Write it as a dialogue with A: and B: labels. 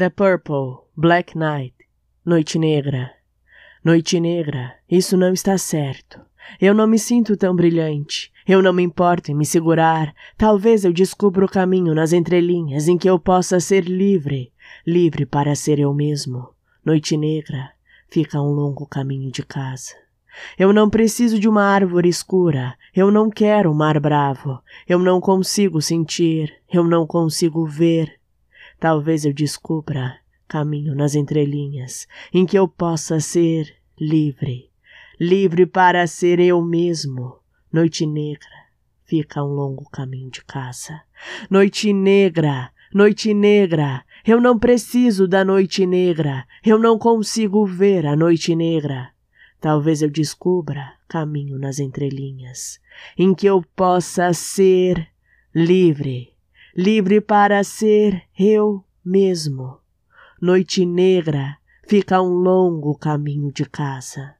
A: The Purple, Black Night, Noite Negra. Noite Negra, isso não está certo. Eu não me sinto tão brilhante. Eu não me importo em me segurar. Talvez eu descubra o caminho nas entrelinhas em que eu possa ser livre, livre para ser eu mesmo. Noite Negra, fica um longo caminho de casa. Eu não preciso de uma árvore escura. Eu não quero um mar bravo. Eu não consigo sentir. Eu não consigo ver. Talvez eu descubra caminho nas entrelinhas em que eu possa ser livre. Livre para ser eu mesmo. Noite negra, fica um longo caminho de casa. Noite negra, noite negra, eu não preciso da noite negra. Eu não consigo ver a noite negra. Talvez eu descubra caminho nas entrelinhas em que eu possa ser livre, livre para ser eu mesmo. Noite negra, fica um longo caminho de casa.